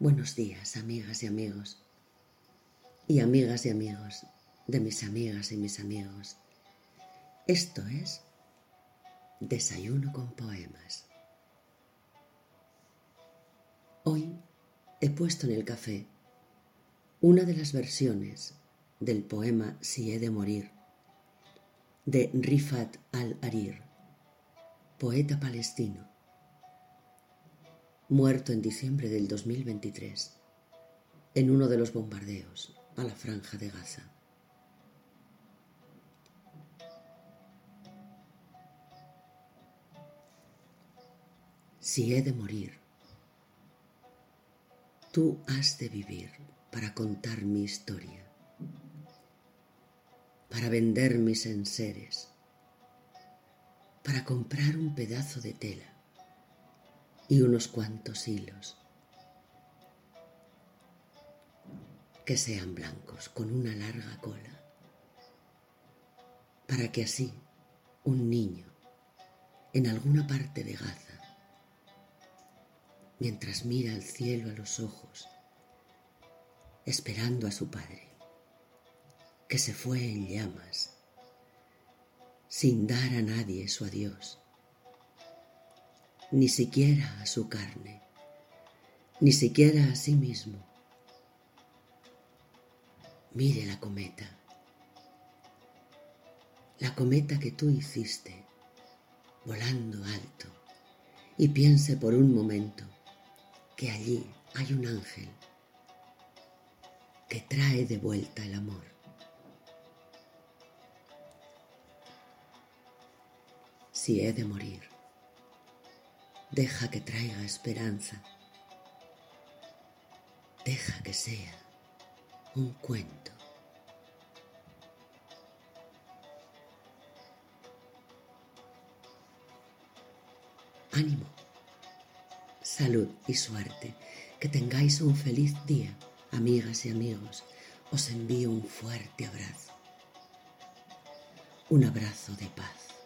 Buenos días, amigas y amigos, y amigas y amigos de mis amigas y mis amigos. Esto es Desayuno con Poemas. Hoy he puesto en el café una de las versiones del poema Si he de morir de Rifat al-Arir, poeta palestino muerto en diciembre del 2023 en uno de los bombardeos a la franja de Gaza. Si he de morir, tú has de vivir para contar mi historia, para vender mis enseres, para comprar un pedazo de tela y unos cuantos hilos. Que sean blancos con una larga cola, para que así un niño en alguna parte de Gaza, mientras mira al cielo a los ojos, esperando a su padre, que se fue en llamas, sin dar a nadie su adiós, ni siquiera a su carne, ni siquiera a sí mismo. Mire la cometa, la cometa que tú hiciste, volando alto, y piense por un momento que allí hay un ángel que trae de vuelta el amor. Si he de morir, Deja que traiga esperanza. Deja que sea un cuento. Ánimo, salud y suerte. Que tengáis un feliz día, amigas y amigos. Os envío un fuerte abrazo. Un abrazo de paz.